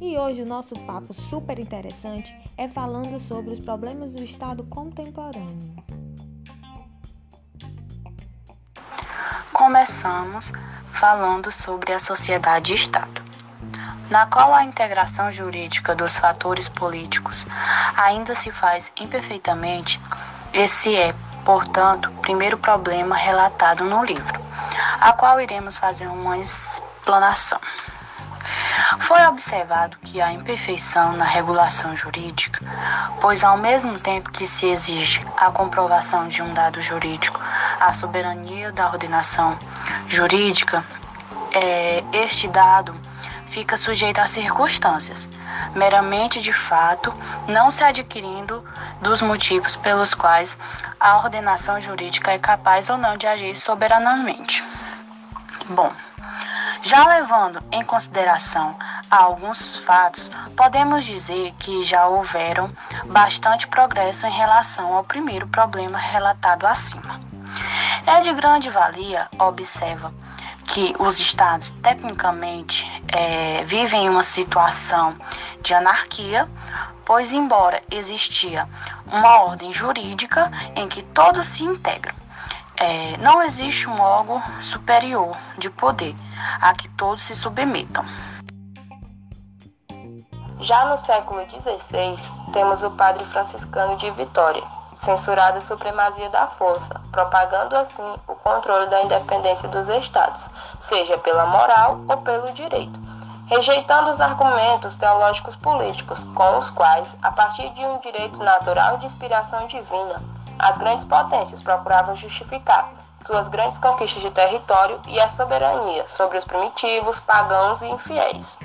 E hoje o nosso papo super interessante é falando sobre os problemas do Estado contemporâneo. Começamos falando sobre a sociedade-Estado, na qual a integração jurídica dos fatores políticos ainda se faz imperfeitamente. Esse é, portanto, primeiro problema relatado no livro, a qual iremos fazer uma explanação. Foi observado que há imperfeição na regulação jurídica, pois ao mesmo tempo que se exige a comprovação de um dado jurídico, a soberania da ordenação jurídica, é, este dado fica sujeito a circunstâncias, meramente de fato, não se adquirindo dos motivos pelos quais a ordenação jurídica é capaz ou não de agir soberanamente. Bom, já levando em consideração alguns fatos, podemos dizer que já houveram bastante progresso em relação ao primeiro problema relatado acima. É de grande valia, observa, que os estados tecnicamente é, vivem uma situação de anarquia, pois embora existia uma ordem jurídica em que todos se integram, é, não existe um órgão superior de poder a que todos se submetam. Já no século XVI, temos o padre franciscano de Vitória, censurado a supremacia da força, propagando assim o controle da independência dos estados, seja pela moral ou pelo direito, rejeitando os argumentos teológicos políticos com os quais, a partir de um direito natural de inspiração divina, as grandes potências procuravam justificar suas grandes conquistas de território e a soberania sobre os primitivos, pagãos e infiéis.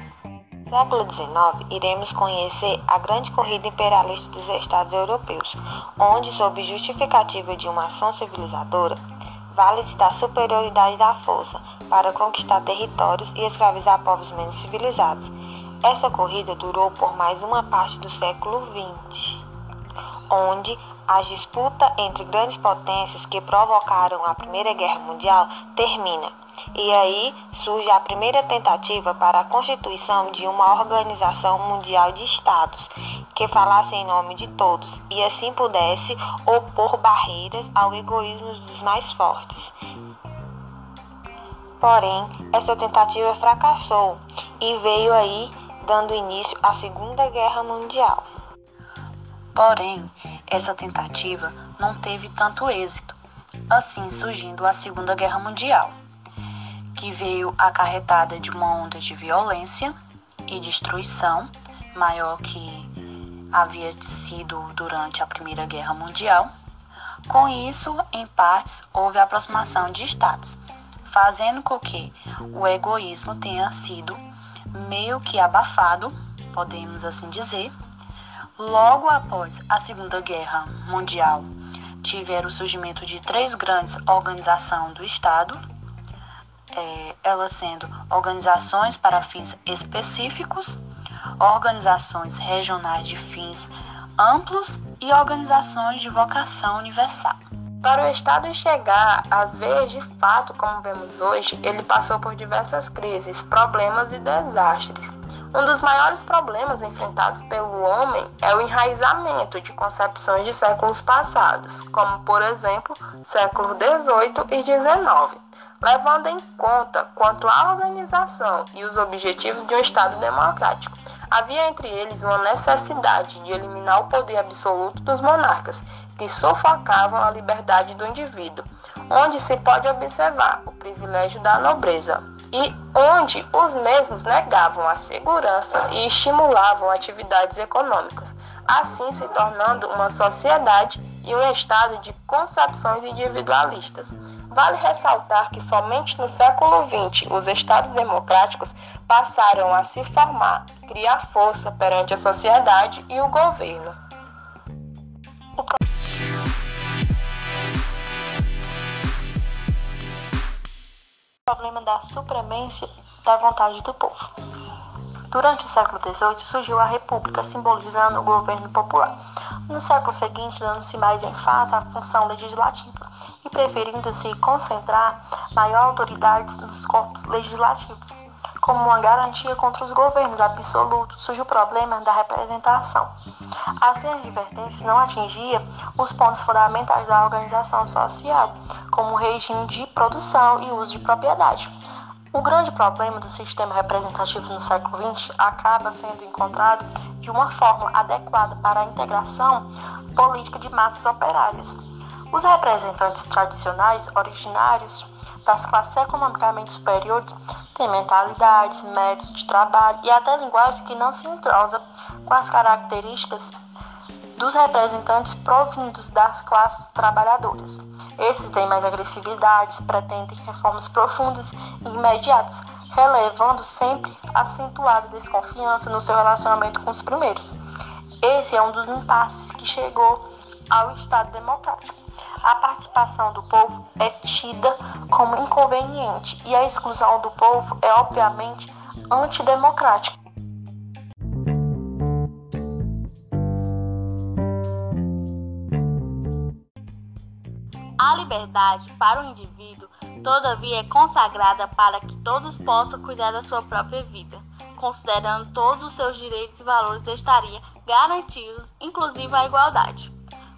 Século XIX, iremos conhecer a grande corrida imperialista dos Estados europeus, onde, sob justificativa de uma ação civilizadora, vale-se da superioridade da força para conquistar territórios e escravizar povos menos civilizados. Essa corrida durou por mais uma parte do século XX, onde a disputa entre grandes potências que provocaram a Primeira Guerra Mundial termina, e aí surge a primeira tentativa para a constituição de uma organização mundial de estados que falasse em nome de todos e assim pudesse opor barreiras ao egoísmo dos mais fortes. Porém, essa tentativa fracassou e veio aí dando início à Segunda Guerra Mundial. Porém, essa tentativa não teve tanto êxito, assim surgindo a Segunda Guerra Mundial, que veio acarretada de uma onda de violência e destruição maior que havia sido durante a Primeira Guerra Mundial. Com isso, em partes, houve aproximação de estados, fazendo com que o egoísmo tenha sido meio que abafado, podemos assim dizer, Logo após a Segunda Guerra Mundial, tiveram o surgimento de três grandes organizações do Estado, é, elas sendo organizações para fins específicos, organizações regionais de fins amplos e organizações de vocação universal. Para o Estado chegar às veias de fato, como vemos hoje, ele passou por diversas crises, problemas e desastres. Um dos maiores problemas enfrentados pelo homem é o enraizamento de concepções de séculos passados, como, por exemplo, séculos XVIII e XIX, levando em conta quanto à organização e os objetivos de um Estado democrático. Havia entre eles uma necessidade de eliminar o poder absoluto dos monarcas, que sufocavam a liberdade do indivíduo, onde se pode observar o privilégio da nobreza, e onde os mesmos negavam a segurança e estimulavam atividades econômicas, assim se tornando uma sociedade e um estado de concepções individualistas. Vale ressaltar que somente no século XX os estados democráticos passaram a se formar, criar força perante a sociedade e o governo. Problema da supremência da vontade do povo. Durante o século XVIII surgiu a República, simbolizando o governo popular. No século seguinte, dando-se mais ênfase à função legislativa e preferindo-se concentrar maior autoridade nos corpos legislativos. Como uma garantia contra os governos absolutos, surge o problema da representação. Assim, as advertências não atingiam os pontos fundamentais da organização social, como o regime de produção e uso de propriedade. O grande problema do sistema representativo no século XX acaba sendo encontrado de uma forma adequada para a integração política de massas operárias. Os representantes tradicionais originários das classes economicamente superiores têm mentalidades, métodos de trabalho e até linguagens que não se entrosam com as características dos representantes provindos das classes trabalhadoras. Esses têm mais agressividade, pretendem reformas profundas e imediatas, relevando sempre acentuada desconfiança no seu relacionamento com os primeiros. Esse é um dos impasses que chegou ao Estado democrático. A participação do povo é tida como inconveniente e a exclusão do povo é obviamente antidemocrática. Liberdade para o indivíduo, todavia, é consagrada para que todos possam cuidar da sua própria vida, considerando todos os seus direitos e valores estariam garantidos, inclusive a igualdade.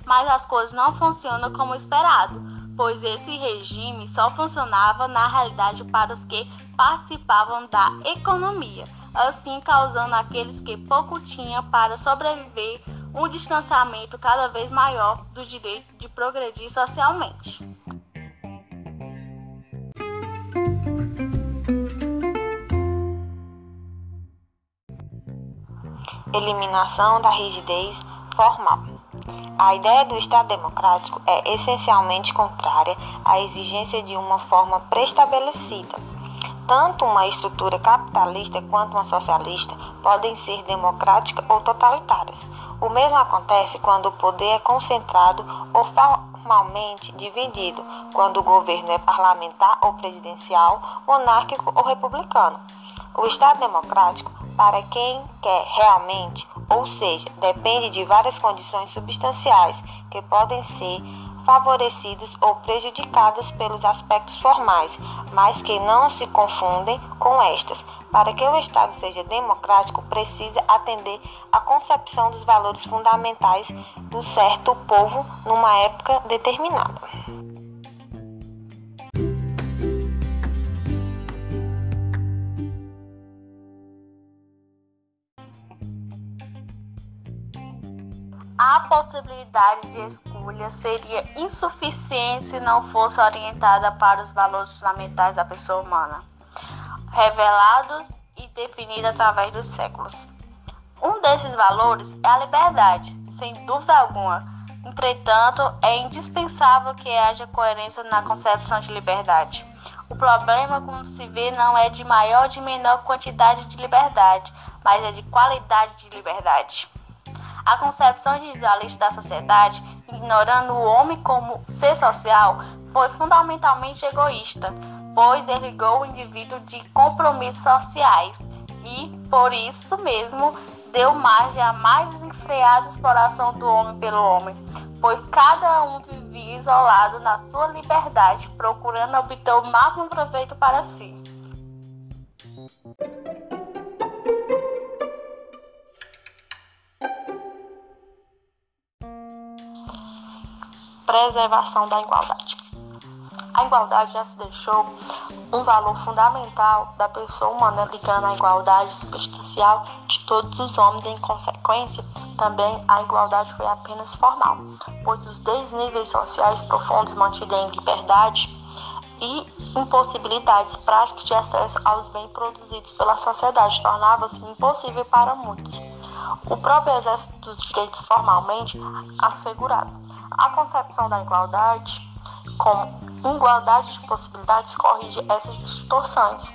Mas as coisas não funcionam como esperado, pois esse regime só funcionava na realidade para os que participavam da economia, assim causando aqueles que pouco tinham para sobreviver um distanciamento cada vez maior do direito de progredir socialmente. Eliminação da rigidez formal. A ideia do Estado democrático é essencialmente contrária à exigência de uma forma prestabelecida. Tanto uma estrutura capitalista quanto uma socialista podem ser democráticas ou totalitárias. O mesmo acontece quando o poder é concentrado ou formalmente dividido, quando o governo é parlamentar ou presidencial, monárquico ou republicano. O Estado democrático, para quem quer realmente, ou seja, depende de várias condições substanciais que podem ser favorecidas ou prejudicadas pelos aspectos formais, mas que não se confundem com estas. Para que o Estado seja democrático, precisa atender à concepção dos valores fundamentais do certo povo numa época determinada. a possibilidade de escolha seria insuficiente se não fosse orientada para os valores fundamentais da pessoa humana, revelados e definidos através dos séculos. Um desses valores é a liberdade, sem dúvida alguma. Entretanto, é indispensável que haja coerência na concepção de liberdade. O problema, como se vê, não é de maior ou de menor quantidade de liberdade, mas é de qualidade de liberdade. A concepção individualista da sociedade, ignorando o homem como ser social, foi fundamentalmente egoísta, pois desligou o indivíduo de compromissos sociais e, por isso mesmo, deu margem à mais desenfreada exploração do homem pelo homem, pois cada um vivia isolado na sua liberdade, procurando obter o máximo proveito para si. preservação da igualdade. A igualdade já se deixou um valor fundamental da pessoa humana, ligando a igualdade substancial de todos os homens. Em consequência, também a igualdade foi apenas formal, pois os desníveis sociais profundos mantidos em liberdade e impossibilidades práticas de acesso aos bens produzidos pela sociedade tornavam-se impossível para muitos. O próprio exército dos direitos formalmente assegurado a concepção da igualdade como igualdade de possibilidades corrige essas distorções,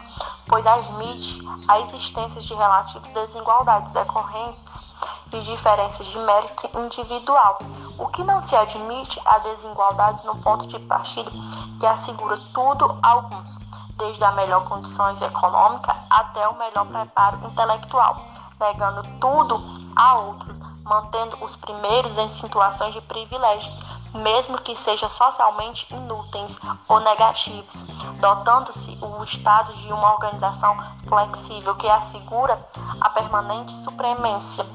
pois admite a existência de relativas desigualdades decorrentes de diferenças de mérito individual. O que não se admite é a desigualdade no ponto de partida que assegura tudo a alguns desde a melhor condições econômica até o melhor preparo intelectual, negando tudo a outros, mantendo os primeiros em situações de privilégios, mesmo que sejam socialmente inúteis ou negativos, dotando-se o Estado de uma organização flexível que assegura a permanente supremência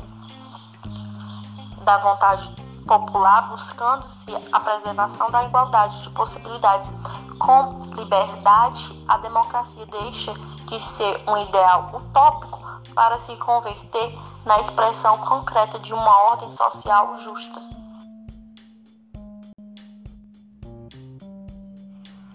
da vontade popular, buscando-se a preservação da igualdade de possibilidades. Com liberdade, a democracia deixa de ser um ideal utópico para se converter na expressão concreta de uma ordem social justa.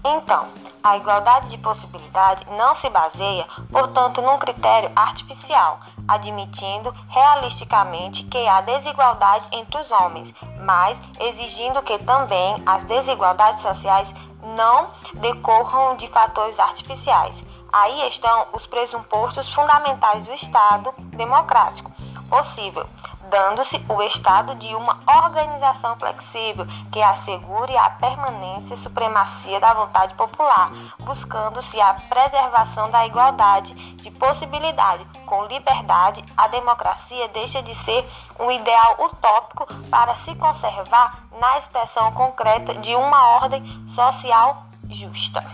Então, a igualdade de possibilidade não se baseia, portanto, num critério artificial, admitindo realisticamente que há desigualdade entre os homens, mas exigindo que também as desigualdades sociais não decorram de fatores artificiais. Aí estão os pressupostos fundamentais do Estado democrático possível, dando-se o estado de uma organização flexível que assegure a permanência e supremacia da vontade popular, buscando-se a preservação da igualdade de possibilidade. Com liberdade, a democracia deixa de ser um ideal utópico para se conservar na expressão concreta de uma ordem social justa.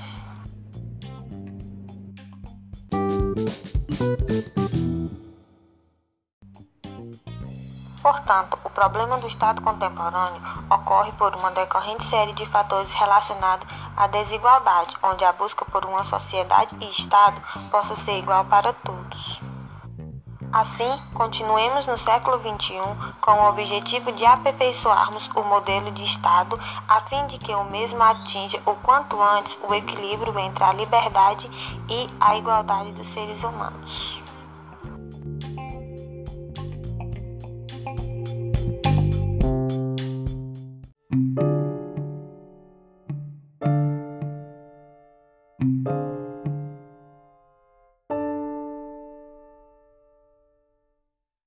Portanto, o problema do Estado contemporâneo ocorre por uma decorrente série de fatores relacionados à desigualdade, onde a busca por uma sociedade e Estado possa ser igual para todos. Assim, continuemos no século XXI com o objetivo de aperfeiçoarmos o modelo de Estado a fim de que o mesmo atinja o quanto antes o equilíbrio entre a liberdade e a igualdade dos seres humanos.